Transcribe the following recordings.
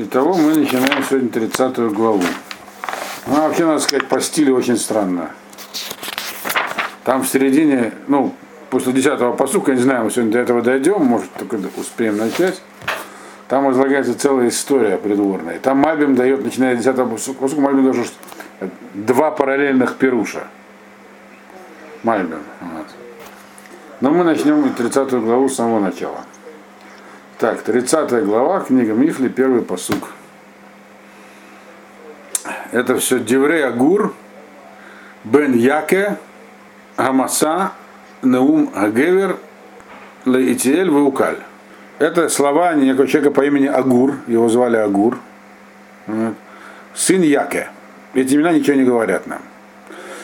Итого мы начинаем сегодня 30 главу. Она вообще, надо сказать, по стилю очень странная. Там в середине, ну, после 10-го посука, не знаю, мы сегодня до этого дойдем, может, только успеем начать. Там излагается целая история придворная. Там Мальбим дает, начиная с 10-го посука, Мальбим дает два параллельных перуша. Мальбим. Вот. Но мы начнем 30 главу с самого начала. Так, 30 глава, книга Мифли, первый посук. Это все Деврей Агур, Бен Яке, Гамаса, Неум Агевер, Леитиэль, Ваукаль. Это слова некого человека по имени Агур, его звали Агур, сын Яке. Эти имена ничего не говорят нам.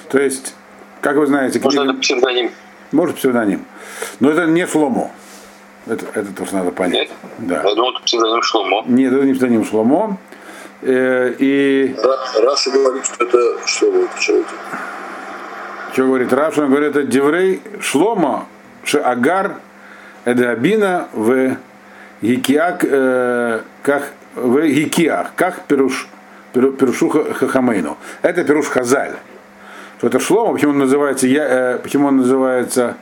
То есть, как вы знаете... Может, книга... это псевдоним? Может, псевдоним. Но это не Шломо. Это, это тоже надо понять. Нет? Да. Я думал, это псевдоним Шломо. Нет, это не псевдоним Шломо. Э, и... Раши говорит, что это Шломо. Что, что говорит Раши? Он говорит, это דברי שלמה, אגר את הבינה והקיאה, э, והקיאה, כך פירש, פירשו חכמינו. Это פירוש חז"ל. Что это Шломо, почему он называется, я, э, почему он называется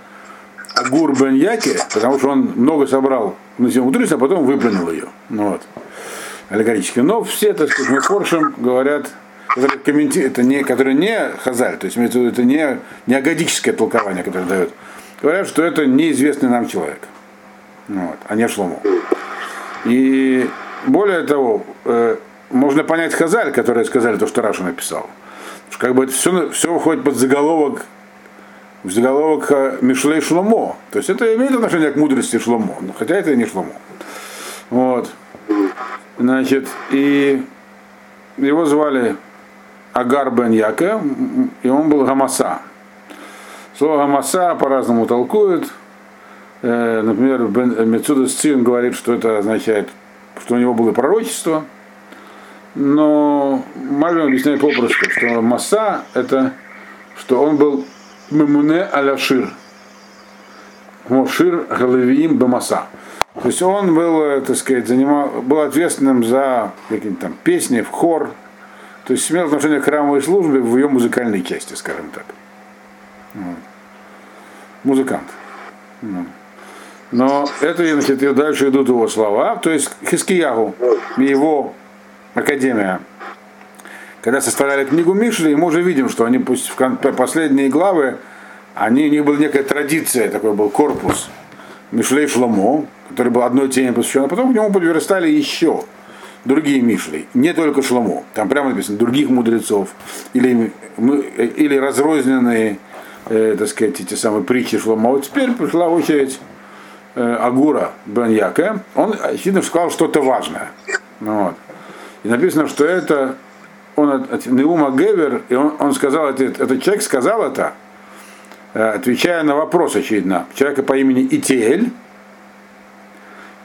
Агур бен Яки, потому что он много собрал на зиму мудреца, а потом выплюнул ее. Ну, вот. Аллегорически. Но все, так сказать, Мефоршим говорят, которые комменти... это не, которые не хазаль, то есть это не, не агадическое толкование, которое дает. Говорят, что это неизвестный нам человек. Ну вот, а не Шлому. И более того, э, можно понять Хазаль, которые сказали то, что Раша написал. Как бы это все, все уходит под заголовок заголовок Мишлей Шломо. То есть это имеет отношение к мудрости Шломо, хотя это и не Шломо. Вот. Значит, и его звали Агар бен Яке, и он был Гамаса. Слово Гамаса по-разному толкует. Э, например, Мецуда Сцин говорит, что это означает, что у него было пророчество. Но Мальвин объясняет попросту, что Маса это, что он был Мемуне Аляшир. Мошир Галавиим Бамаса. То есть он был, э, так сказать, занимал, был ответственным за какие-то там песни в хор. То есть имел отношение к храмовой службе в ее музыкальной части, скажем так. Музыкант. Вот. Но это, значит, дальше идут его слова. То есть Хискиягу его академия когда составляли книгу Мишли, мы уже видим, что они пусть в последние главы, они, у них была некая традиция, такой был корпус Мишлей Шломо, который был одной теме посвящен, а потом к нему подверстали еще другие Мишли, не только Шломо, там прямо написано других мудрецов, или, или разрозненные, э, так сказать, эти самые притчи Шломо. Вот теперь пришла очередь э, Агура Бен он, очевидно, сказал что-то важное. Вот. И написано, что это он Неума Гевер, и он, он сказал, этот, этот человек сказал это, э, отвечая на вопрос, очевидно, человека по имени Итиэль,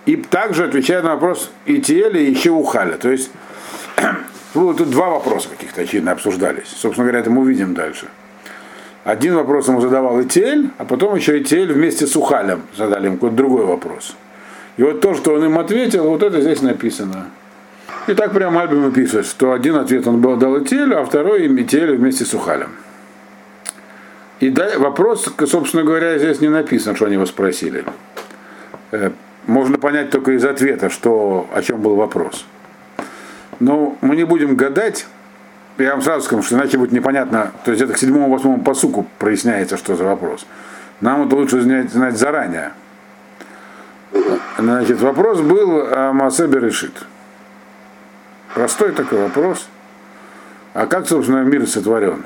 и также отвечая на вопрос Итиэля и еще Ухаля. То есть ну, тут два вопроса каких-то, очевидно, обсуждались. Собственно говоря, это мы увидим дальше. Один вопрос ему задавал Итиэль, а потом еще Итиэль вместе с Ухалем задали ему какой-то другой вопрос. И вот то, что он им ответил, вот это здесь написано. И так прямо Альбим пишет, что один ответ он был дал Ителю, а второй им Ителю вместе с Ухалем. И вопрос, собственно говоря, здесь не написан, что они его спросили. Э, можно понять только из ответа, что, о чем был вопрос. Но мы не будем гадать, я вам сразу скажу, что иначе будет непонятно, то есть это к седьмому-восьмому посуку проясняется, что за вопрос. Нам это лучше знать, заранее. Значит, вопрос был о Масебе решит. Простой такой вопрос. А как, собственно, мир сотворен?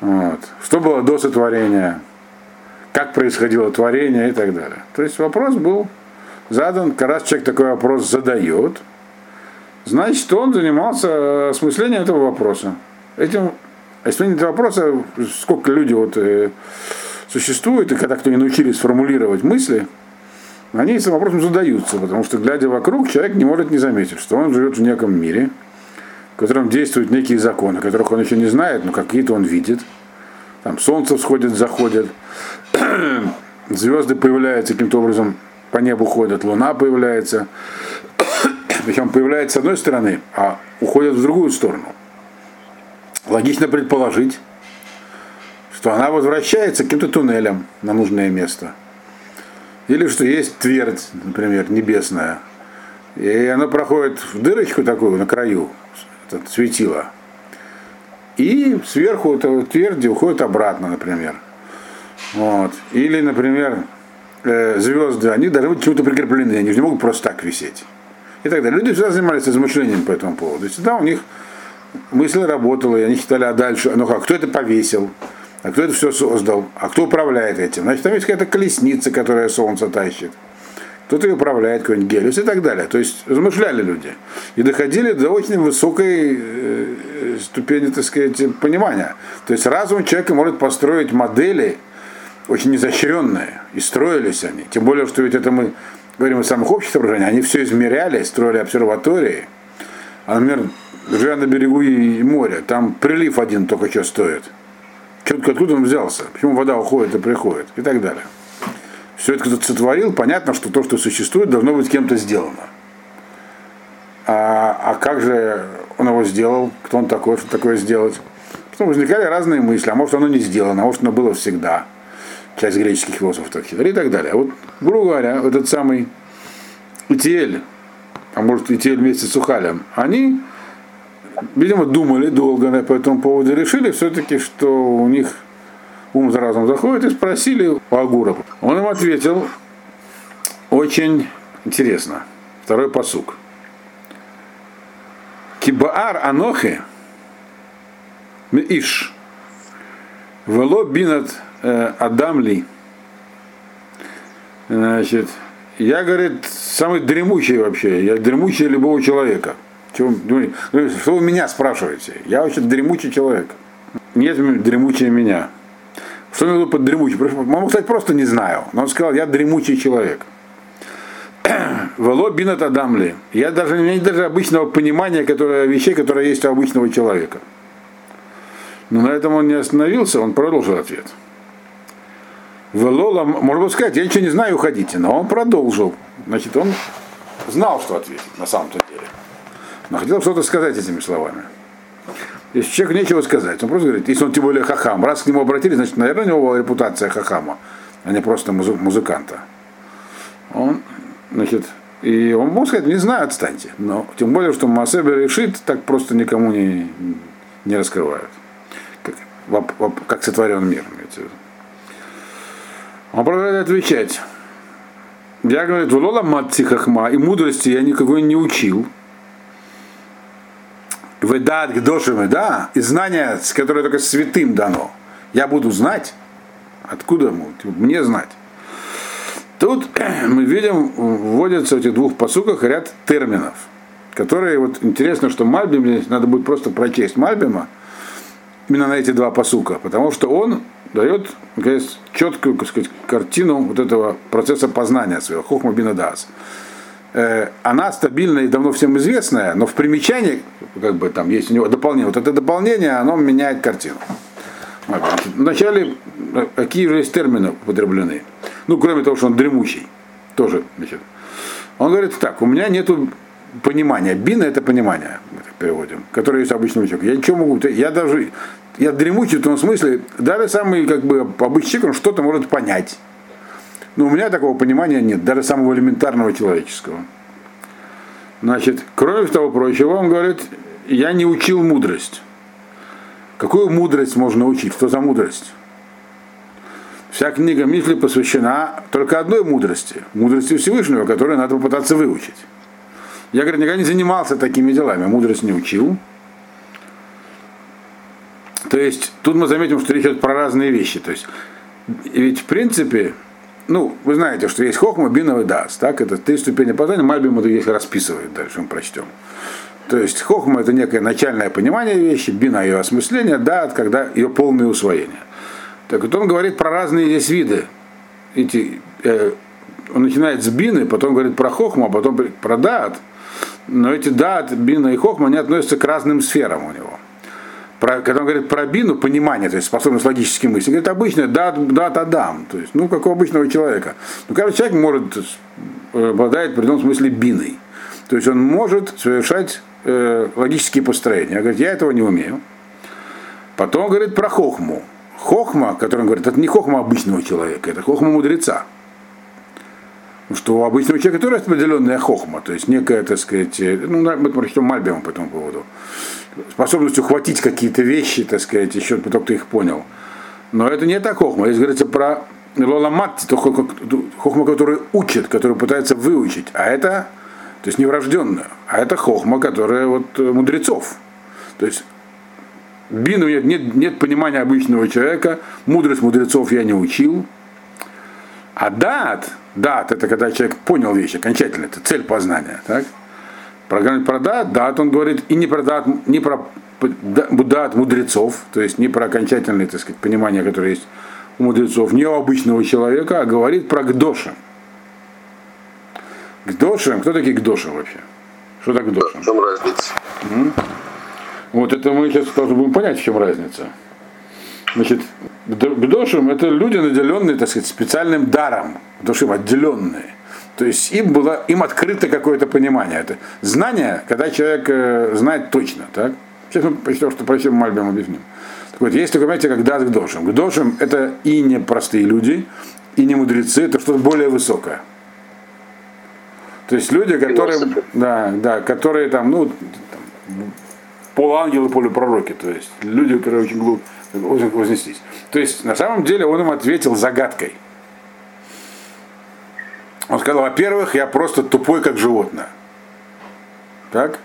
Вот. Что было до сотворения? Как происходило творение и так далее. То есть вопрос был задан, раз человек такой вопрос задает, значит, он занимался осмыслением этого вопроса. Этим осмыслением этого вопроса, сколько люди вот, э, существует, и когда кто не научились формулировать мысли, они этим вопросом задаются, потому что, глядя вокруг, человек не может не заметить, что он живет в неком мире, в котором действуют некие законы, которых он еще не знает, но какие-то он видит. Там солнце всходит, заходит, звезды появляются каким-то образом, по небу ходят, луна появляется, причем появляется с одной стороны, а уходит в другую сторону. Логично предположить, что она возвращается каким-то туннелем на нужное место. Или что есть твердь, например, небесная. И она проходит в дырочку такую на краю, это светило. И сверху этого тверди уходит обратно, например. Вот. Или, например, э, звезды, они должны быть чему-то прикреплены, они не могут просто так висеть. И так далее. Люди всегда занимались размышлением по этому поводу. То есть всегда у них мысль работала, и они считали, а дальше, ну как, кто это повесил, а кто это все создал, а кто управляет этим. Значит, там есть какая-то колесница, которая солнце тащит. Кто-то ее управляет, какой-нибудь гелиус и так далее. То есть размышляли люди. И доходили до очень высокой э, ступени, так сказать, понимания. То есть разум человека может построить модели, очень изощренные, и строились они. Тем более, что ведь это мы говорим о самых общих соображениях, они все измеряли, строили обсерватории. А, например, живя на берегу и моря, там прилив один только что стоит. Четко откуда он взялся, почему вода уходит и приходит, и так далее. Все это кто-то сотворил, понятно, что то, что существует, должно быть кем-то сделано. А, а как же он его сделал, кто он такой, что такое сделать? Потом возникали разные мысли, а может оно не сделано, а может оно было всегда часть греческих философов так считали и так далее. А вот, грубо говоря, этот самый Итиэль, а может Итиэль вместе с Ухалем, они, видимо, думали долго по этому поводу, решили все-таки, что у них ум за разум заходит, и спросили у Агура. Он им ответил очень интересно. Второй посук. Кибаар Анохи Иш Вело бинат э, Адам Ли. Значит, я, говорит, самый дремучий вообще. Я дремучий любого человека. Чего, ну, что вы меня спрашиваете? Я вообще дремучий человек. Нет дремучее меня. Что мне под дремучий? Могу сказать, просто не знаю. Но он сказал, я дремучий человек. Вело бинат адамли. Я даже, у меня нет даже обычного понимания которое, вещей, которые есть у обычного человека. Но на этом он не остановился, он продолжил ответ. Велола, можно было сказать, я ничего не знаю, уходите. Но он продолжил. Значит, он знал, что ответить на самом-то деле. Но хотел что-то сказать этими словами. Если человеку нечего сказать, он просто говорит, если он тем более хахам, раз к нему обратились, значит, наверное, у него была репутация хахама, а не просто музы- музыканта. Он, значит, и он мог сказать, не знаю, отстаньте. Но тем более, что Масебе решит, так просто никому не, не раскрывают как, как сотворен мир. Он продолжает отвечать. Я, говорю, Вулола матти хахма, и мудрости я никакой не учил. Ведат к дошим, да, и знания, которое только святым дано. Я буду знать. Откуда мне знать? Тут мы видим, вводятся в этих двух посуках ряд терминов, которые, вот интересно, что Мальбим, надо будет просто прочесть Мальбима, именно на эти два посука, потому что он дает говорит, четкую так сказать, картину вот этого процесса познания своего, хохма бинадас. Она стабильная и давно всем известная, но в примечании, как бы там есть у него дополнение, вот это дополнение, оно меняет картину. Вначале э, какие же есть термины употреблены? Ну, кроме того, что он дремучий, тоже, значит. Он говорит так, у меня нету понимания. Бина это понимание, мы так переводим, которое есть обычный человек. Я ничего могу, я даже, я дремучий в том смысле, даже самый как бы обычный человек, он что-то может понять. Но у меня такого понимания нет, даже самого элементарного человеческого. Значит, кроме того прочего, он говорит, я не учил мудрость. Какую мудрость можно учить? Что за мудрость? Вся книга Мифли посвящена только одной мудрости, мудрости Всевышнего, которую надо попытаться выучить. Я, говорит, никогда не занимался такими делами, мудрость не учил. То есть тут мы заметим, что речь идет про разные вещи. То есть, ведь в принципе, ну, вы знаете, что есть хохма, бинов и дас, так, это три ступени познания, Мальбим это их расписывает, дальше мы прочтем. То есть хохма это некое начальное понимание вещи, бина ее осмысление, да, когда ее полное усвоение. Так вот он говорит про разные здесь виды. Эти, э, он начинает с бины, потом говорит про хохму, а потом про дат. Но эти дат, бина и хохма, они относятся к разным сферам у него. Про, когда он говорит про бину, понимание, то есть способность логически мысли, говорит обычно дат, дат адам, то есть, ну, как у обычного человека. Но каждый человек может, э, обладает в определенном смысле биной. То есть он может совершать э, логические построения. Говорит, я этого не умею. Потом говорит про хохму. Хохма, который он говорит, это не хохма обычного человека, это хохма мудреца. Что у обычного человека тоже определенная хохма, то есть некая, так сказать, э, ну, мы прочтем Мальбима по этому поводу, способность ухватить какие-то вещи, так сказать, еще потом ты их понял. Но это не та хохма. Если говорится про Лоламат, то хохма, который учит, который пытается выучить. А это, то есть не врожденная, а это хохма, которая вот э, мудрецов. То есть Бину нет, нет, нет понимания обычного человека, мудрость мудрецов я не учил. А дат, дат, это когда человек понял вещь окончательно, это цель познания. Так? Про, про дат, дат он говорит и не про дат, не про дат мудрецов, то есть не про окончательное так сказать, понимание, которое есть у мудрецов, не у обычного человека, а говорит про гдошим. Гдошим, кто такие гдошим вообще? Что такое гдошим? В чем разница? Вот это мы сейчас должны будем понять, в чем разница. Значит, Гдошим это люди, наделенные, так сказать, специальным даром, Гдошим отделенные. То есть им было, им открыто какое-то понимание. Это знание, когда человек э, знает точно, так? Сейчас мы прочтем, что прочтем Мальбим объясним. Так вот, есть такое понятие, как дат Гдошим. Гдошим это и не простые люди, и не мудрецы, это что-то более высокое. То есть люди, которые, да, да, которые там, ну, там, полуангелы, полупророки, то есть люди, которые очень глупо вознеслись. То есть на самом деле он им ответил загадкой. Он сказал, во-первых, я просто тупой, как животное. Так?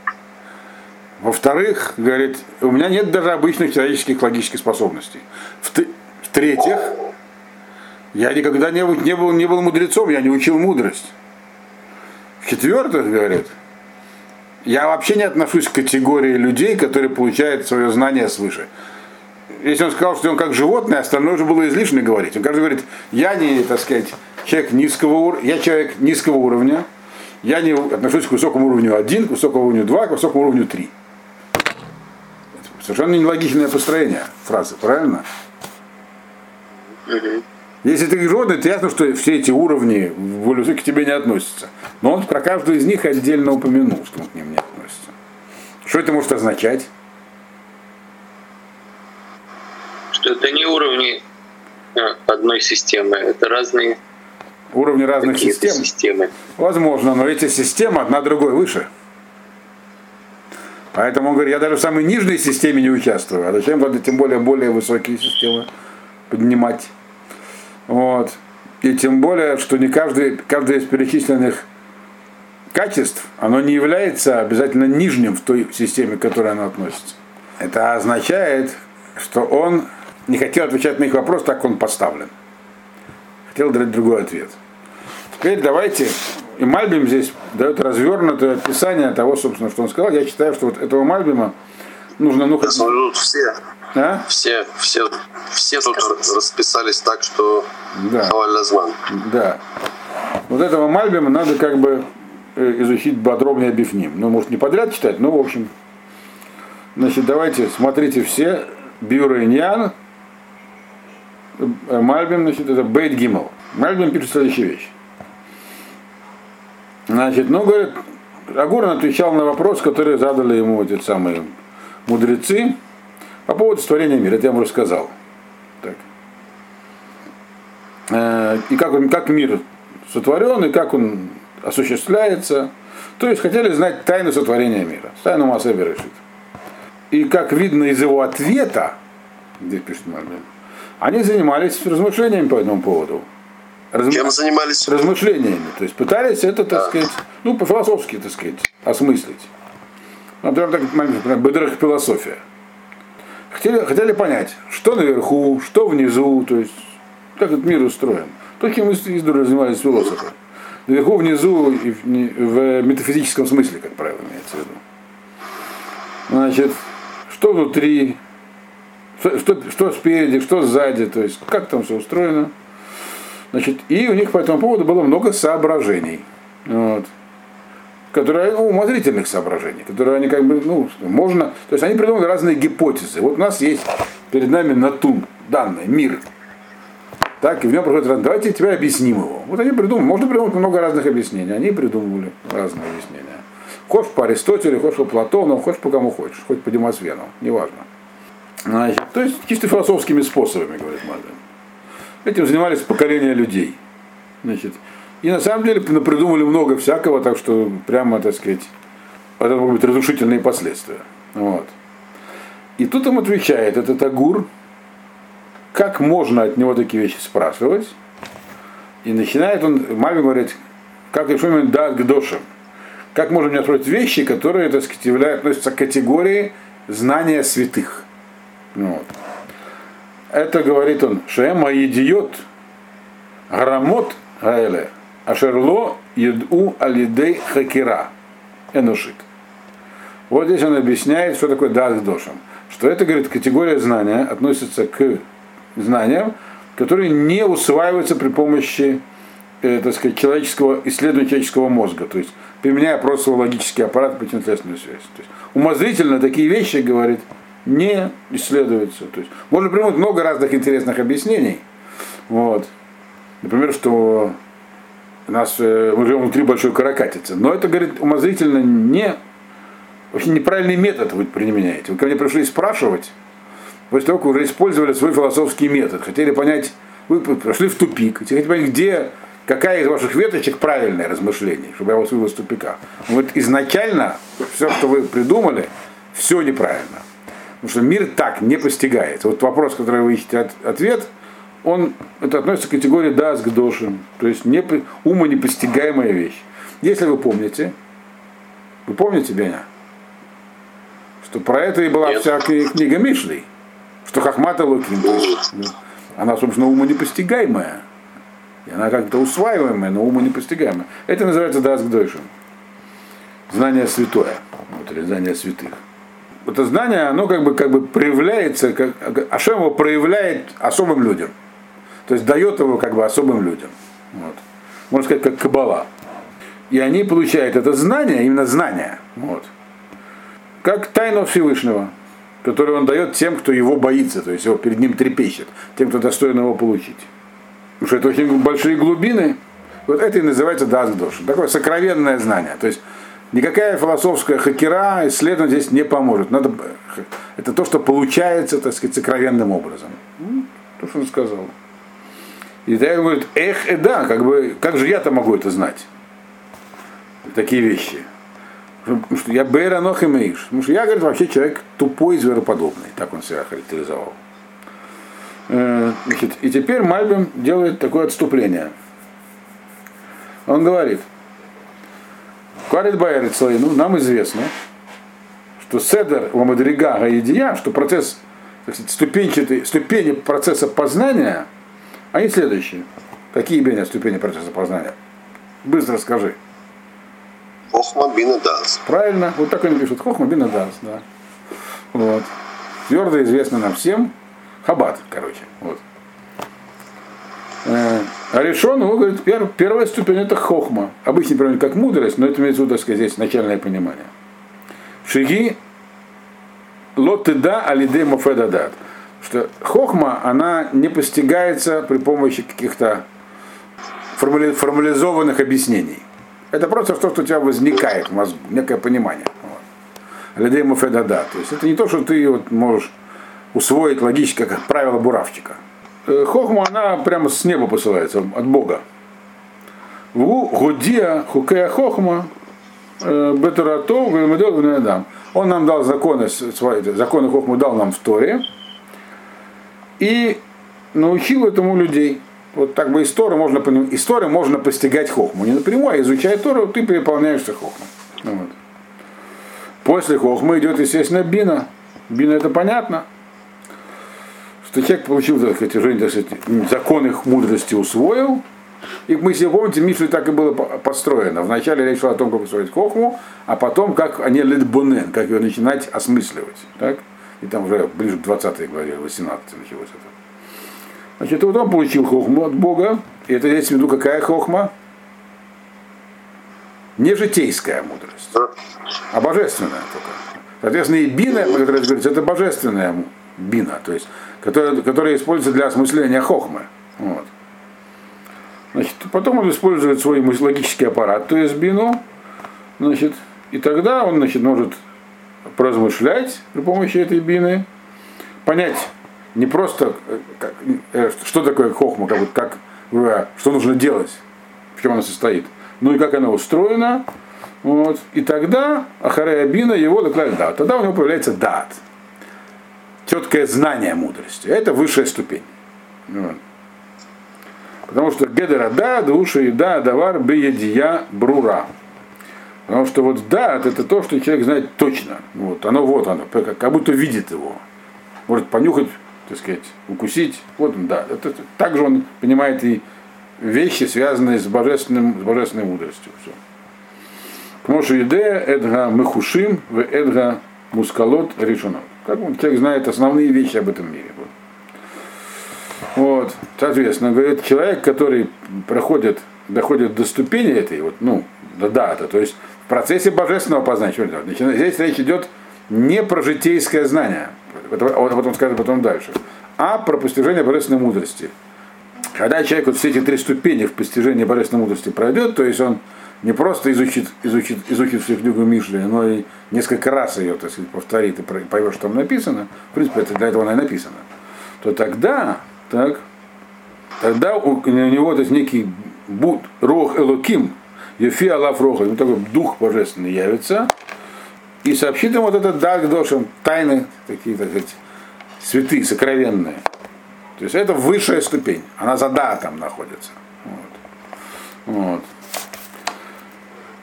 Во-вторых, говорит, у меня нет даже обычных человеческих логических способностей. В-третьих, я никогда не не, был, не был мудрецом, я не учил мудрость. В-четвертых, говорит, я вообще не отношусь к категории людей, которые получают свое знание свыше. Если он сказал, что он как животное, остальное уже было излишне говорить. Он каждый говорит, я не, так сказать, человек низкого уровня, я человек низкого уровня, я не отношусь к высокому уровню 1, к высокому уровню 2, к высокому уровню 3. Совершенно нелогичное построение фразы, правильно? Если ты животное, то ясно, что все эти уровни более высокие к тебе не относятся. Но он про каждую из них отдельно упомянул, что он к ним не относится. Что это может означать? Что это не уровни а, одной системы, это разные уровни разных систем. системы. Возможно, но эти системы одна другой выше. Поэтому он говорит, я даже в самой нижней системе не участвую. А зачем надо тем более более высокие системы поднимать? Вот. И тем более, что не каждый, каждое из перечисленных качеств, оно не является обязательно нижним в той системе, к которой оно относится. Это означает, что он не хотел отвечать на их вопрос, так он поставлен. Хотел дать другой ответ. Теперь давайте, и Мальбим здесь дает развернутое описание того, собственно, что он сказал. Я считаю, что вот этого Мальбима нужно... Ну, хоть... все а? Все, все, все тут расписались так, что да. Да. Вот этого Мальбима надо как бы э, изучить подробнее объясним. Ну, может, не подряд читать, но в общем. Значит, давайте, смотрите все. Бюро Иньян, э, Мальбим, значит, это Бейт Гиммел. Мальбим пишет следующую вещь. Значит, ну, говорит, Агурн отвечал на вопрос, который задали ему эти самые мудрецы. По поводу створения мира, это я вам рассказал. Так. Э, и как, он, как мир сотворен, и как он осуществляется. То есть хотели знать тайну сотворения мира. Тайну Масеби решит. И как видно из его ответа, где пишет Мальбин, они занимались размышлениями по этому поводу. Разм... Чем занимались? Размышлениями. То есть пытались это, так да. сказать, ну, по-философски, так сказать, осмыслить. Например, так, бедрах философия хотели, хотели понять, что наверху, что внизу, то есть как этот мир устроен. Таким издуры занимались философы. Наверху, внизу и в, в метафизическом смысле, как правило, имеется в виду. Значит, что внутри, что, что, что спереди, что сзади, то есть как там все устроено. Значит, и у них по этому поводу было много соображений. Вот которые, ну, умозрительных соображений, которые они как бы, ну, можно, то есть они придумали разные гипотезы. Вот у нас есть перед нами натун, данный, мир. Так, и в нем проходит, давайте теперь объясним его. Вот они придумали, можно придумать много разных объяснений, они придумывали разные объяснения. Хочешь по Аристотелю, хочешь по Платону, хочешь по кому хочешь, хоть по Демосфену, неважно. Значит, то есть чисто философскими способами, говорит Мальбин. Этим занимались поколения людей. Значит, и на самом деле придумали много всякого, так что прямо, так сказать, это могут быть разрушительные последствия. Вот. И тут им отвечает этот Агур, как можно от него такие вещи спрашивать. И начинает он, маме говорит, как и Шумин дат к дошам. Как можно мне спрашивать вещи, которые, так сказать, являются, относятся к категории знания святых. Вот. Это говорит он, Шема идиот, грамот гаэле, ашерло еду алидей хакира, энушит. Вот здесь он объясняет, что такое дат дошам. Что это, говорит, категория знания относится к знаниям, которые не усваиваются при помощи э, так сказать, человеческого, исследования человеческого мозга, то есть применяя просто логический аппарат телесную связь. То есть, умозрительно такие вещи, говорит, не исследуются. То есть, можно придумать много разных интересных объяснений. Вот. Например, что у нас, э, мы живем внутри большой каракатицы. Но это, говорит, умозрительно не вообще неправильный метод вы применяете. Вы ко мне пришли спрашивать, после того, как уже использовали свой философский метод, хотели понять, вы прошли в тупик, хотели понять, где, какая из ваших веточек правильное размышление, чтобы я вас вывел из тупика. Вот изначально все, что вы придумали, все неправильно. Потому что мир так не постигается. Вот вопрос, который вы ищете от, ответ, он, это относится к категории дас к дошим, то есть не, умонепостигаемая вещь. Если вы помните, вы помните, Беня? что про это и была Нет. вся книга Мишлей, что Хахмата Лукин, она, собственно, умонепостигаемая. И она как-то усваиваемая, но умонепостигаемая. Это называется Дас Гдойшин. Знание святое. Вот, или знание святых. Это знание, оно как бы, как бы проявляется, как, Ашем его проявляет особым людям. То есть дает его как бы особым людям. Вот. Можно сказать, как кабала. И они получают это знание, именно знание. Вот как тайну Всевышнего, которую он дает тем, кто его боится, то есть его перед ним трепещет, тем, кто достоин его получить. Потому что это очень большие глубины. Вот это и называется дасгдош. Такое сокровенное знание. То есть никакая философская хакера исследование здесь не поможет. Надо, это то, что получается, так сказать, сокровенным образом. Ну, то, что он сказал. И тогда говорит, эх, э, да, как бы, как же я-то могу это знать? Такие вещи. Потому что я Бейранох и Мейш. Потому что я, говорит, вообще человек тупой, звероподобный. Так он себя характеризовал. Э, и теперь Мальбим делает такое отступление. Он говорит, Кварит Байерит ну, нам известно, что Седер Ламадрига Гаидия, что процесс, так сказать, ступенчатый, ступени процесса познания, они следующие. Какие, Беня, ступени процесса познания? Быстро скажи. Хохма бина дас. Правильно, вот так они пишут. Хохма бина дас, да. Вот. Твердо известно нам всем. Хабат, короче. Вот. А решен, он говорит, пер, первая ступень это хохма. Обычно переводят как мудрость, но это имеется в виду, так сказать, здесь начальное понимание. Шиги лотыда алиде мофедадат. Что хохма, она не постигается при помощи каких-то формули, формализованных объяснений. Это просто то, что у тебя возникает в мозгу, некое понимание. Людей Муфедада. То есть это не то, что ты вот можешь усвоить логически, как правило буравчика. Хохма, она прямо с неба посылается, от Бога. В Гудия Хукея Хохма Бетуратов Адам. Он нам дал законы, свои, законы Хохму дал нам в Торе и научил этому людей вот так бы историю можно, историю можно постигать хохму. Не напрямую, а изучая Тору, ты переполняешься хохму. Вот. После хохмы идет, естественно, бина. Бина это понятно. Что человек получил, сказать, уже, так сказать, закон их мудрости усвоил. И мы, если помните, Мишле так и было построено. Вначале речь шла о том, как устроить хохму, а потом, как они лидбунен, как ее начинать осмысливать. Так? И там уже ближе к 20 главе, 18 началось это. Значит, вот он получил хохму от Бога, и это имеется в виду какая хохма? Не житейская мудрость, а божественная только. Соответственно, и бина, которая говорится, это божественная бина, то есть, которая, которая используется для осмысления хохмы. Вот. Значит, потом он использует свой логический аппарат, то есть бину, значит, И тогда он значит, может поразмышлять при помощи этой бины, понять не просто, э, как, э, что такое хохма, как, как, что нужно делать, в чем она состоит, ну и как она устроена. Вот. И тогда Ахарея Бина его докладывает дат. Тогда у него появляется дат. Четкое знание мудрости. Это высшая ступень. Потому что гедера да, душа и да, давар беедия брура. Потому что вот да, это то, что человек знает точно. Вот, оно вот оно, как будто видит его. Может понюхать, так сказать, укусить. Вот он, да. Это, также он понимает и вещи, связанные с, божественным, с божественной мудростью. Все. Кмошу идея, эдга мехушим, в эдга мускалот решено. Как он, человек знает основные вещи об этом мире. Вот. Соответственно, говорит, человек, который проходит, доходит до ступени этой, вот, ну, до дата, то есть в процессе божественного познания, здесь речь идет не про житейское знание, вот, вот он скажет потом дальше, а про постижение божественной мудрости. Когда человек вот все эти три ступени в постижении божественной мудрости пройдет, то есть он не просто изучит, изучит, изучит всю книгу Мишли, но и несколько раз ее, так сказать, повторит и поймет, что там написано, в принципе, это для этого она и написано, то тогда так, тогда у, у него то есть некий буд, рох элоким, Ефи Аллах Роха, ему такой дух божественный явится, и сообщит ему вот этот даг дошем, тайны, такие, так сказать, святые, сокровенные. То есть это высшая ступень, она за датом находится. Вот. Вот.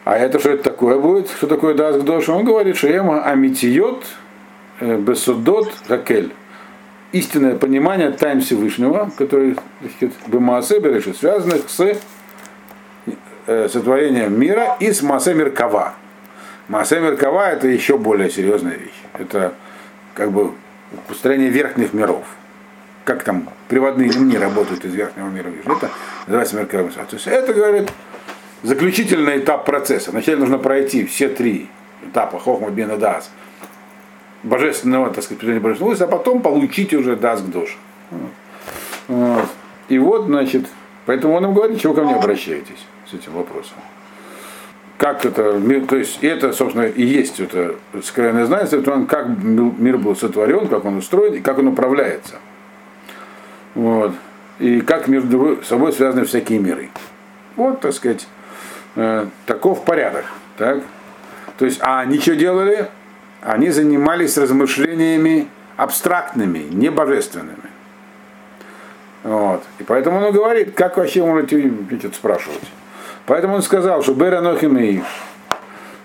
А это что это такое будет? Что такое даск дош? Он говорит, что ема амитиот э, бесудот хакель истинное понимание тайн Всевышнего, который Бемаасе Берешит, связанных с э, сотворением мира и с Маасе Меркава. Маасе Меркава это еще более серьезная вещь. Это как бы построение верхних миров. Как там приводные ремни работают из верхнего мира в Это называется Меркава. То есть это, говорит, заключительный этап процесса. Вначале нужно пройти все три этапа Хохма Бен Дас божественного, так сказать, предания божественного, а потом получить уже даст душ. Вот. И вот, значит, поэтому он им говорит, чего ко мне обращаетесь с этим вопросом. Как это, то есть это, собственно, и есть это скрытое знание, это как мир был сотворен, как он устроен и как он управляется. Вот. И как между собой связаны всякие миры. Вот, так сказать, э, таков порядок. Так? То есть, а они что делали? они занимались размышлениями абстрактными, не божественными. Вот. И поэтому он говорит, как вообще можете видите, спрашивать. Поэтому он сказал, что Беранохимеев,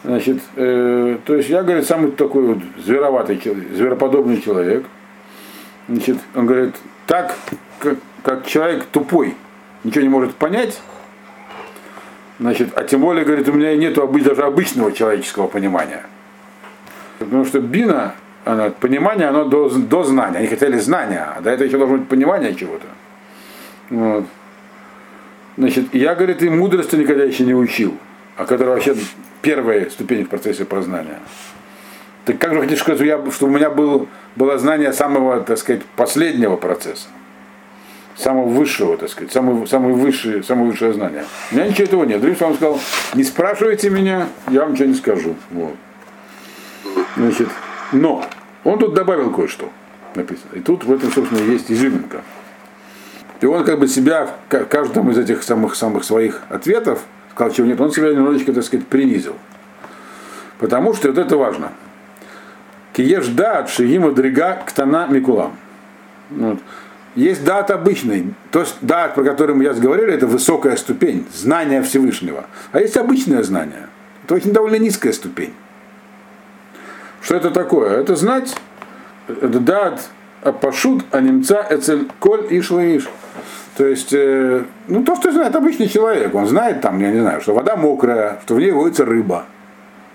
значит, э, то есть я, говорит, самый такой вот звероватый, звероподобный человек. Значит, он говорит, так, как, как человек тупой, ничего не может понять, значит, а тем более, говорит, у меня нет даже обычного человеческого понимания. Потому что бина, она, понимание, оно до, до знания. Они хотели знания, а до этого еще должно быть понимание чего-то. Вот. Значит, я, говорит, и мудрости никогда еще не учил, а которая вообще первая ступень в процессе познания. Так как же хотите сказать, что, я, что у меня был, было знание самого, так сказать, последнего процесса? Самого высшего, так сказать, самое, самое, высшее, самое высшее знание. У меня ничего этого нет. Другим словом сказал, не спрашивайте меня, я вам ничего не скажу. Вот. Значит, но он тут добавил кое-что написано. И тут в этом, собственно, есть изюминка. И он как бы себя, каждому из этих самых-самых своих ответов, сказал, чего нет, он себя немножечко, так сказать, принизил. Потому что вот это важно. Киеш дат шиима дрига ктана микулам. Вот. Есть дат обычный, то есть дат, про который мы сейчас говорили, это высокая ступень, знание Всевышнего. А есть обычное знание. Это очень довольно низкая ступень. Что это такое? Это знать дат пашут, а немца эцель коль иш иш. То есть, э, ну то, что знает обычный человек, он знает там, я не знаю, что вода мокрая, что в ней водится рыба.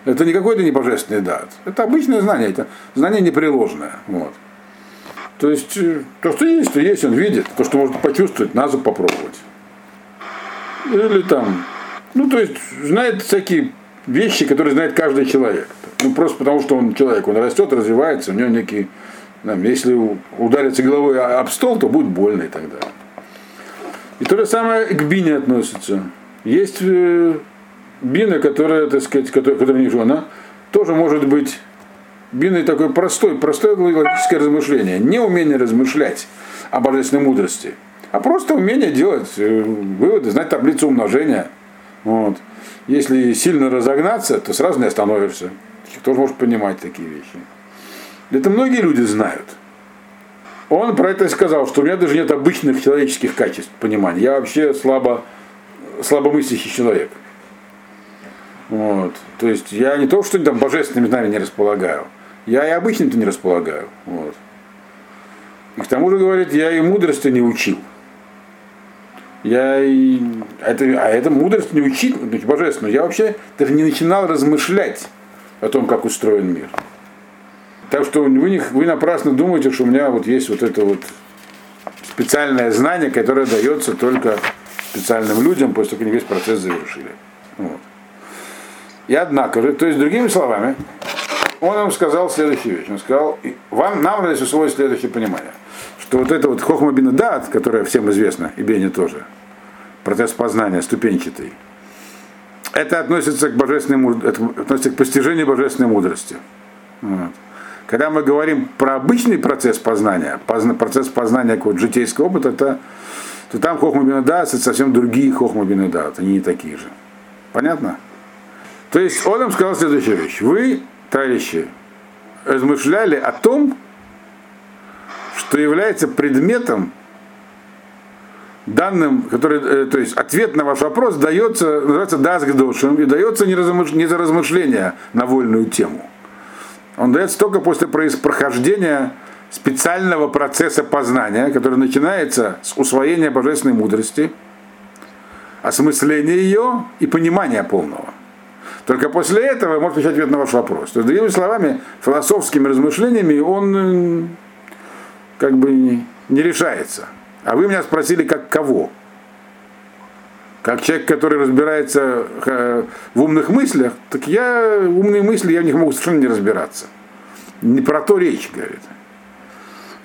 Это не какой-то не божественный дат. Это обычное знание, это знание непреложное. Вот. То есть, э, то, что есть, то есть, он видит, то, что может почувствовать, надо попробовать. Или там, ну то есть, знает всякие вещи, которые знает каждый человек. Ну, просто потому, что он человек, он растет, развивается, у него некий, там, если удариться головой об стол, то будет больно и так далее. И то же самое к бине относится. Есть э, бина, которая, так сказать, которая, которая не жена, тоже может быть биной такой простой, простое логическое размышление. Не умение размышлять о божественной мудрости, а просто умение делать э, выводы, знать таблицу умножения. Вот. Если сильно разогнаться, то сразу не остановишься. Кто же может понимать такие вещи? Это многие люди знают. Он про это сказал, что у меня даже нет обычных человеческих качеств понимания. Я вообще слабо, слабомыслящий человек. Вот. То есть я не то, что там божественными знаниями не располагаю, я и обычным-то не располагаю. Вот. И к тому же, говорит, я и мудрости не учил. Я и... Это, а это мудрость не учил, божественную. Я вообще даже не начинал размышлять о том, как устроен мир. Так что вы, не, вы напрасно думаете, что у меня вот есть вот это вот специальное знание, которое дается только специальным людям, после того, как весь процесс завершили. Вот. И однако же, то есть другими словами, он им сказал следующую вещь. Он сказал, вам, нам надо усвоить следующее понимание, что вот это вот хохма дат, которая всем известна, и Бене тоже, процесс познания ступенчатый, это относится к божественной это относится к постижению божественной мудрости. Вот. Когда мы говорим про обычный процесс познания, процесс познания какого-то житейского опыта, это, то там хохма бинадат, это совсем другие хохма бинадат, они не такие же. Понятно? То есть он им сказал следующую вещь. Вы, товарищи, размышляли о том, что является предметом, данным, который, э, то есть ответ на ваш вопрос дается, называется дасгдошем, и дается не, размыш, не за размышления на вольную тему. Он дается только после прохождения специального процесса познания, который начинается с усвоения божественной мудрости, осмысления ее и понимания полного. Только после этого может получить ответ на ваш вопрос. То есть, другими словами, философскими размышлениями он э, как бы не решается. А вы меня спросили, как кого? Как человек, который разбирается э, в умных мыслях, так я умные мысли, я в них могу совершенно не разбираться. Не про то речь, говорит.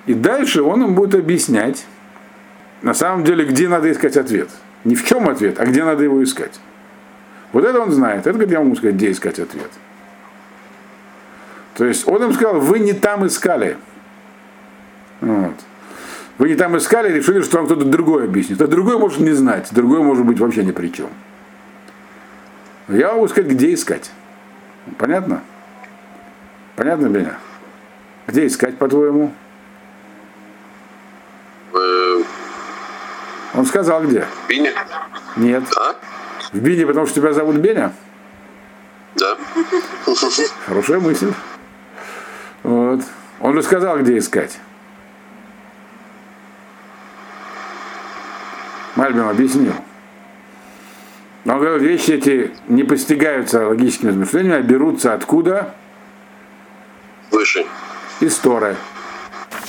И дальше он им будет объяснять, на самом деле, где надо искать ответ. Не в чем ответ, а где надо его искать. Вот это он знает. Это, говорит, я могу сказать, где искать ответ. То есть он им сказал, вы не там искали. Вот. Вы не там искали, решили, что вам кто-то другой объяснит. А другой может не знать, другой может быть вообще ни при чем. Я могу сказать, где искать. Понятно? Понятно меня? Где искать, по-твоему? Он сказал где? Бине. Нет. А? В Бине, потому что тебя зовут Беня? Да. Хорошая мысль. Вот. Он же сказал, где искать. Мальбим объяснил. Он говорит, вещи эти не постигаются логическими размышлениями, а берутся откуда? Выше. Из Торы.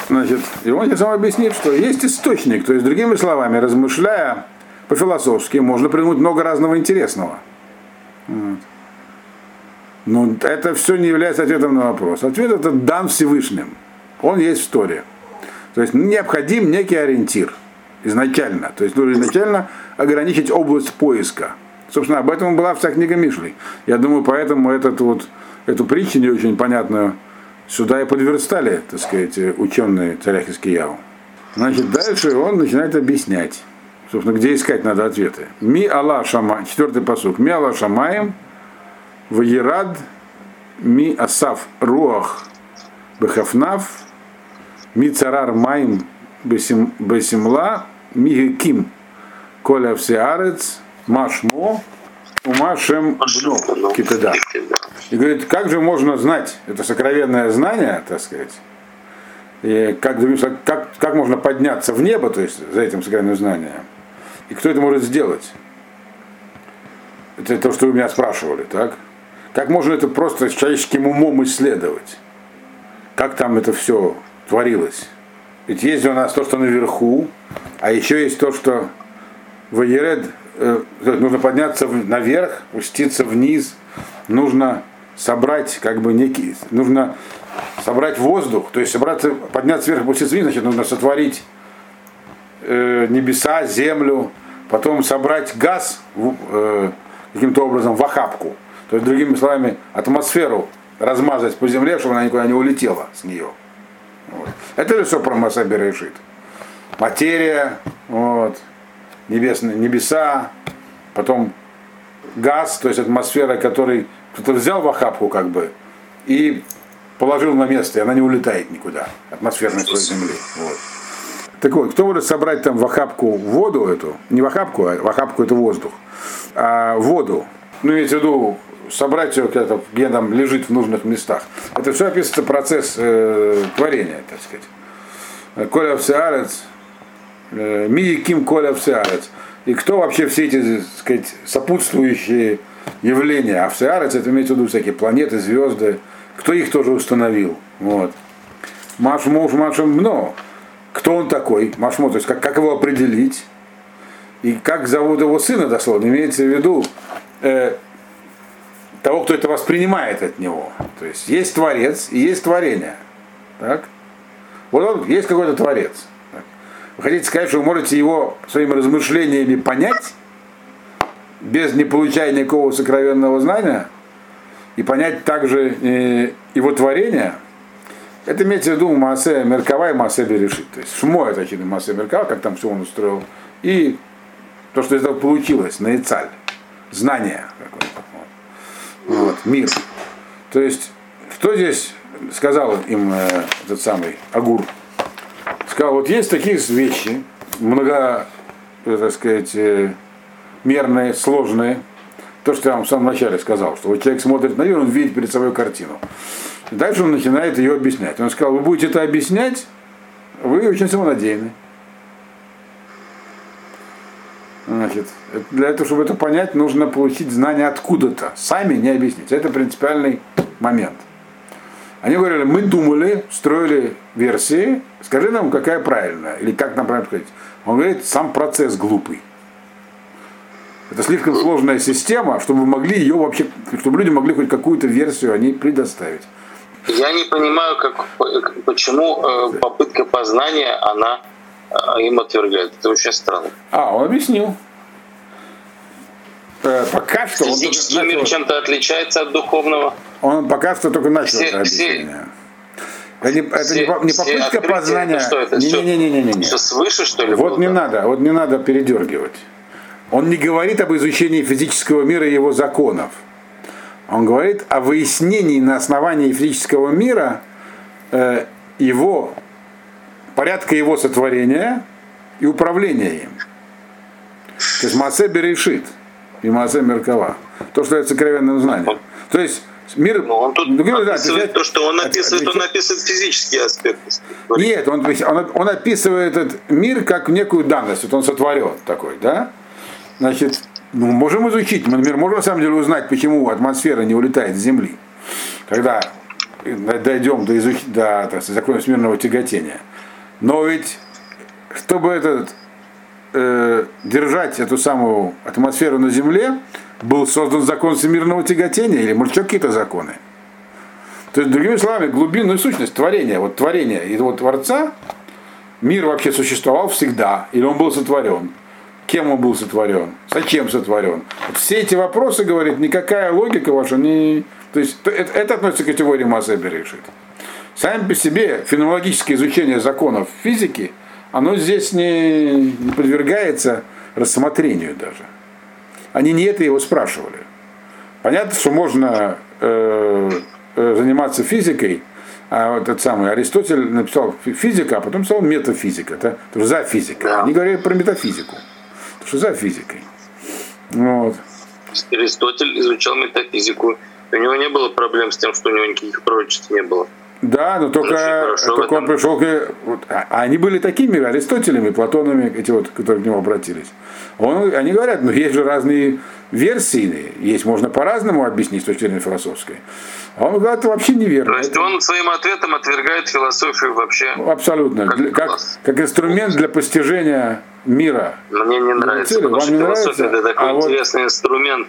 Значит, и он сейчас вам объяснит, что есть источник, то есть, другими словами, размышляя по-философски, можно придумать много разного интересного. Но это все не является ответом на вопрос. Ответ это дан Всевышним. Он есть в Торе. То есть необходим некий ориентир изначально. То есть нужно изначально ограничить область поиска. Собственно, об этом была вся книга Мишли. Я думаю, поэтому этот вот, эту притчу не очень понятную сюда и подверстали, так сказать, ученые царя Хискияу. Значит, дальше он начинает объяснять. Собственно, где искать надо ответы. Ми Алла Шама, четвертый посук. Ми Алла Шамаем, Ваерад, Ми Асав Руах, Бехафнав, Ми Царар Маим Бесимла, Ми Геким, Коля Всеарец, Машмо, Умашем Бно, Китада. И говорит, как же можно знать, это сокровенное знание, так сказать, и как, как, как можно подняться в небо, то есть за этим сокровенным знанием, и кто это может сделать? Это то, что вы меня спрашивали, так? Как можно это просто с человеческим умом исследовать? Как там это все творилось? Ведь есть у нас то, что наверху, а еще есть то, что в Еред э, нужно подняться наверх, спуститься вниз, нужно собрать как бы некий, нужно собрать воздух, то есть собраться, подняться вверх, опуститься вниз, значит, нужно сотворить э, небеса, землю, потом собрать газ, э, каким-то образом в охапку. То есть, другими словами, атмосферу размазать по земле, чтобы она никуда не улетела с нее. Вот. Это же все про Масаби решит. Материя, вот, небесные, небеса, потом газ, то есть атмосфера, который кто-то взял в охапку как бы и положил на место, и она не улетает никуда, атмосферный слой земли. Вот. Так вот, кто может собрать там в охапку воду эту, не в охапку, а в охапку это воздух, а воду, ну, имеется в виду, собрать ее где-то, где там лежит в нужных местах. Это все описывается процесс э, творения, так сказать. Коля всеарец, э, ми ким коля всеарец. И кто вообще все эти, так сказать, сопутствующие явления, а всеарец, это имеется в виду всякие планеты, звезды, кто их тоже установил. Вот. Машмуш Машмно. Кто он такой? Машмо, то есть как, как его определить? И как зовут его сына дословно, имеется в виду э, того, кто это воспринимает от него. То есть есть Творец и есть творение. Так? Вот он, есть какой-то Творец. Так? Вы хотите сказать, что вы можете его своими размышлениями понять, без не получая никакого сокровенного знания, и понять также э, его творение, это имеется в виду Маасе Меркава и Маасе Берешит. То есть Шмо это хиды Маасе Меркава, как там все он устроил, и то, что из этого получилось, наицаль, знание какое-то вот, мир. То есть, кто здесь сказал им э, этот самый Агур? Сказал, вот есть такие вещи, много, э, так сказать, э, мерные, сложные. То, что я вам в самом начале сказал, что вот человек смотрит на мир, он видит перед собой картину. И дальше он начинает ее объяснять. Он сказал, вы будете это объяснять, вы очень самонадеянны. Значит, для этого, чтобы это понять, нужно получить знания откуда-то. Сами не объяснить. Это принципиальный момент. Они говорили, мы думали, строили версии, скажи нам, какая правильная, или как нам правильно сказать. Он говорит, сам процесс глупый. Это слишком сложная система, чтобы могли ее вообще, чтобы люди могли хоть какую-то версию они предоставить. Я не понимаю, как, почему э, попытка познания, она а им отвергают. Это очень странно. А, он объяснил. Э, пока что Физический он мир чем-то отличается от духовного. Он пока что только начал все, это объяснение. Это не, это все, не, попытка познания. Это что это? Не, не, не, не, не, не. Все свыше, что ли? Вот не надо, вот не надо передергивать. Он не говорит об изучении физического мира и его законов. Он говорит о выяснении на основании физического мира э, его порядка его сотворения и управления им. То есть Маасе Берешит и Маасе Меркава. То, что это сокровенным знанием. То есть мир... Но он тут ну, описывает да, то, что он описывает, он описывает физические аспекты. Нет, он, он, он описывает этот мир как некую данность. Вот он сотворен такой, да? Значит, ну, можем изучить, мы, например, можем на самом деле узнать, почему атмосфера не улетает с Земли, когда дойдем до, изуч... до так, закона смирного тяготения. Но ведь, чтобы этот, э, держать эту самую атмосферу на Земле, был создан закон всемирного тяготения, или может какие-то законы. То есть, другими словами, глубинную сущность творения, вот творение и вот Творца, мир вообще существовал всегда, или он был сотворен. Кем он был сотворен? Зачем сотворен? Все эти вопросы, говорит, никакая логика ваша не... То есть это, это относится к категории Мазеби решит. Сами по себе феноменологическое изучение законов физики, оно здесь не, не подвергается рассмотрению даже. Они не это его спрашивали. Понятно, что можно э, э, заниматься физикой, а вот этот самый Аристотель написал физика, а потом написал метафизика, да? то за физикой. Они говорили про метафизику, что за физикой. Вот. Аристотель изучал метафизику. У него не было проблем с тем, что у него никаких пророчеств не было. Да, но только, только он пришел к... Вот, а, а они были такими Аристотелями, Платонами, эти вот, которые к нему обратились. Он, они говорят, ну есть же разные версии, есть можно по-разному объяснить с точки зрения философской. А он говорит, это вообще неверно. То есть это... он своим ответом отвергает философию вообще? Абсолютно. Как, как, как инструмент для постижения мира. Мне не нравится, цели. потому что философия нравится? это такой а интересный вот... инструмент,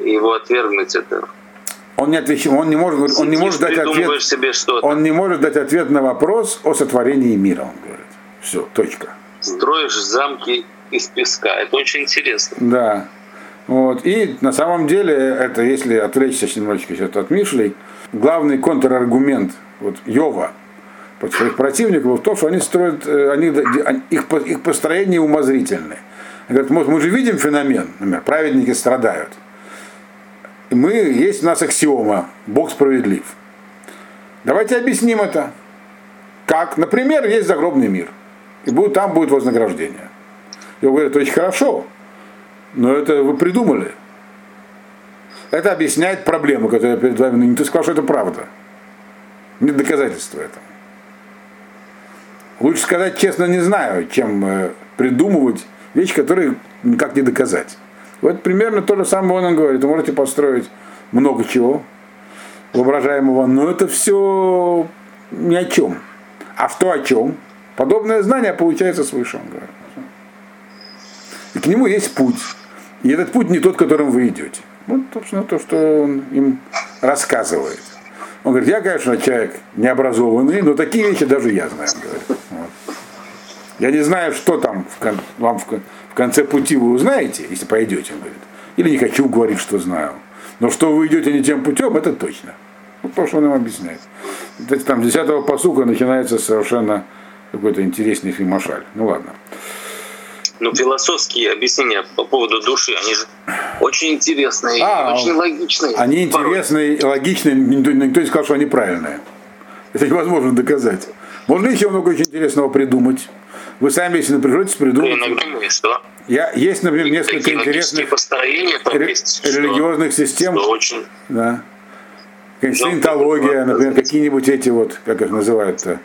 его отвергнуть это он не отвечает, он не может, он не может дать ответ. Себе он не может дать ответ на вопрос о сотворении мира, он говорит. Все, точка. Строишь замки из песка. Это очень интересно. Да. Вот. И на самом деле, это если отвлечься немножечко сейчас от Мишлей, главный контраргумент вот, Йова своих противников в том, что они строят, э, они, их, их построение умозрительное. Говорят, мы, мы же видим феномен, например, праведники страдают. И мы, есть у нас аксиома, Бог справедлив. Давайте объясним это. Как? Например, есть загробный мир. И будет, там будет вознаграждение. И он говорит, очень хорошо, но это вы придумали. Это объясняет проблему, которую я перед вами. Но ты сказал, что это правда. Нет доказательства этого. Лучше сказать честно, не знаю, чем э, придумывать вещи, которые никак не доказать. Вот примерно то же самое он говорит. Вы можете построить много чего воображаемого, но это все ни о чем. А что о чем? Подобное знание получается свыше, он говорит. И к нему есть путь. И этот путь не тот, которым вы идете. Вот, собственно, то, что он им рассказывает. Он говорит, я, конечно, человек необразованный, но такие вещи даже я знаю. Говорит. Я не знаю, что там в кон- вам в, в конце пути вы узнаете, если пойдете, он говорит. Или не хочу говорить, что знаю. Но что вы идете не тем путем, это точно. Вот то, что он им объясняет. Это, там 10 посука начинается совершенно какой-то интересный фильмашаль. Ну ладно. Ну, философские объяснения по поводу души, они же очень интересные, а, очень логичные. Они интересные и логичные, никто, никто не сказал, что они правильные. Это невозможно доказать. Можно еще много очень интересного придумать. Вы сами, если напряжетесь, придумайте. Иногда что? Я, есть, например, несколько интересных ре- религиозных что, систем. Что очень... Да. Саентология, например, какие-нибудь эти вот, как их называют-то,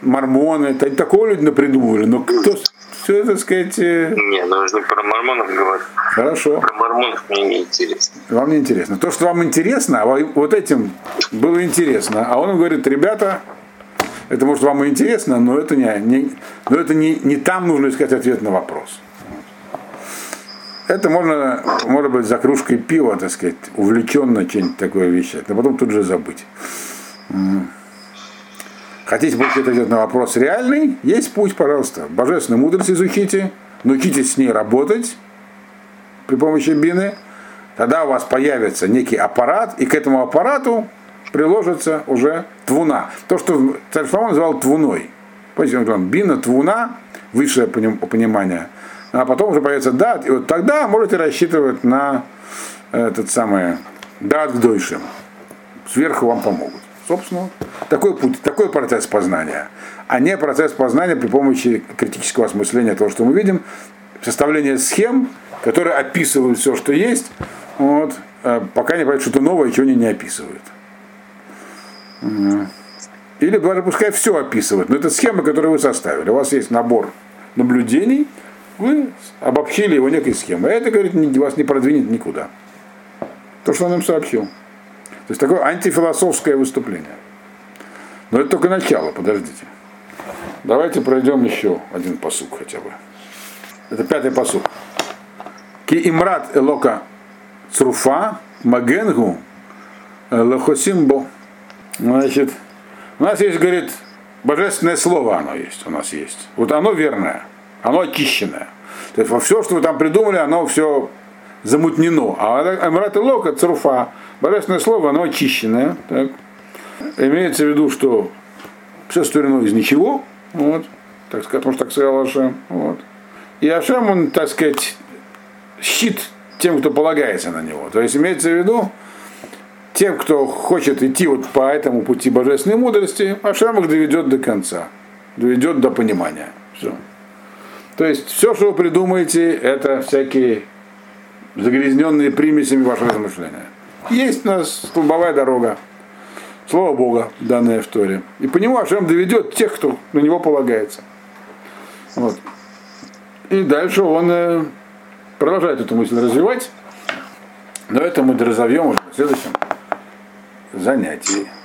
мормоны. Такого люди напридумывали. Но кто, все это, сказать... Э, не, нужно про мормонов говорить. Хорошо. Про мормонов мне не интересно. Вам не интересно. То, что вам интересно, а вот этим было интересно. А он говорит, ребята, это может вам и интересно, но это не, не, но это не, не там нужно искать ответ на вопрос. Это можно, может быть, за кружкой пива, так сказать, увлеченно что-нибудь такое вещать, но потом тут же забыть. Хотите получить ответ на вопрос реальный? Есть путь, пожалуйста. Божественную мудрость изучите, научитесь с ней работать при помощи бины. Тогда у вас появится некий аппарат, и к этому аппарату приложится уже твуна. То, что царь Шломо называл твуной. Помните, он бина, твуна, высшее понимание. А потом уже появится дат, и вот тогда можете рассчитывать на этот самый дат к дойшим. Сверху вам помогут. Собственно, такой путь, такой процесс познания, а не процесс познания при помощи критического осмысления того, что мы видим, составление схем, которые описывают все, что есть, вот, э, пока не понятно что-то новое, чего они не описывают. Или даже пускай все описывают, но это схема, которую вы составили. У вас есть набор наблюдений, вы обобщили его некой схемой. А это, говорит, вас не продвинет никуда. То, что он им сообщил. То есть такое антифилософское выступление. Но это только начало, подождите. Давайте пройдем еще один посук хотя бы. Это пятый посук. Ки имрат элока цруфа магенгу лохосимбо. Значит, у нас есть, говорит, божественное слово оно есть, у нас есть. Вот оно верное, оно очищенное. То есть во все, что вы там придумали, оно все замутнено. А Амрат и Лока, Цруфа, божественное слово, оно очищенное. Так. Имеется в виду, что все створено из ничего, вот, так сказать, потому что так сказал Ашем. Вот. И Ашем, он, так сказать, щит тем, кто полагается на него. То есть имеется в виду, тем, кто хочет идти вот по этому пути божественной мудрости, Ашем их доведет до конца, доведет до понимания. Все. То есть все, что вы придумаете, это всякие загрязненные примесями вашего размышления. Есть у нас столбовая дорога, Слово Бога, данное в Торе. И по нему Ашем доведет тех, кто на него полагается. Вот. И дальше он э, продолжает эту мысль развивать. Но это мы разовьем уже в следующем занятии.